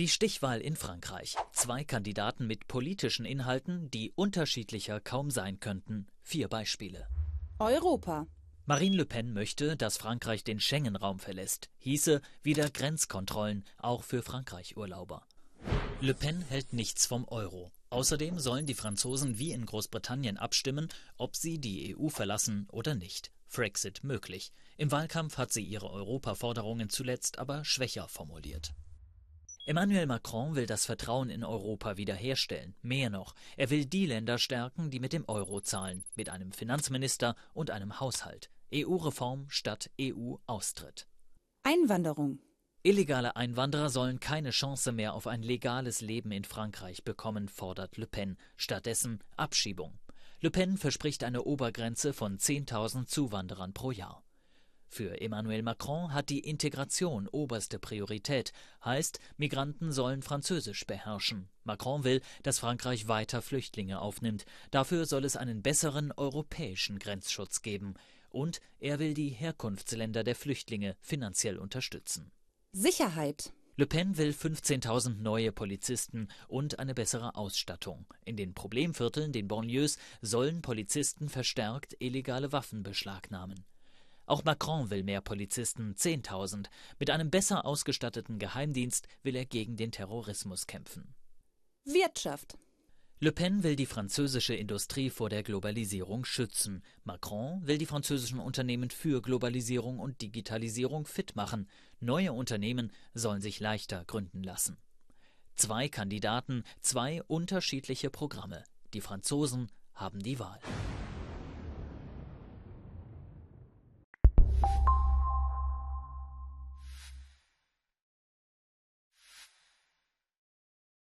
Die Stichwahl in Frankreich. Zwei Kandidaten mit politischen Inhalten, die unterschiedlicher kaum sein könnten. Vier Beispiele. Europa. Marine Le Pen möchte, dass Frankreich den Schengen-Raum verlässt. Hieße wieder Grenzkontrollen, auch für Frankreich-Urlauber. Le Pen hält nichts vom Euro. Außerdem sollen die Franzosen wie in Großbritannien abstimmen, ob sie die EU verlassen oder nicht. Frexit möglich. Im Wahlkampf hat sie ihre Europaforderungen zuletzt aber schwächer formuliert. Emmanuel Macron will das Vertrauen in Europa wiederherstellen. Mehr noch, er will die Länder stärken, die mit dem Euro zahlen, mit einem Finanzminister und einem Haushalt. EU-Reform statt EU-Austritt. Einwanderung. Illegale Einwanderer sollen keine Chance mehr auf ein legales Leben in Frankreich bekommen, fordert Le Pen. Stattdessen Abschiebung. Le Pen verspricht eine Obergrenze von 10.000 Zuwanderern pro Jahr. Für Emmanuel Macron hat die Integration oberste Priorität, heißt, Migranten sollen Französisch beherrschen. Macron will, dass Frankreich weiter Flüchtlinge aufnimmt. Dafür soll es einen besseren europäischen Grenzschutz geben. Und er will die Herkunftsländer der Flüchtlinge finanziell unterstützen. Sicherheit. Le Pen will 15.000 neue Polizisten und eine bessere Ausstattung. In den Problemvierteln, den Banlieues, sollen Polizisten verstärkt illegale Waffen beschlagnahmen. Auch Macron will mehr Polizisten, 10.000. Mit einem besser ausgestatteten Geheimdienst will er gegen den Terrorismus kämpfen. Wirtschaft. Le Pen will die französische Industrie vor der Globalisierung schützen. Macron will die französischen Unternehmen für Globalisierung und Digitalisierung fit machen. Neue Unternehmen sollen sich leichter gründen lassen. Zwei Kandidaten, zwei unterschiedliche Programme. Die Franzosen haben die Wahl.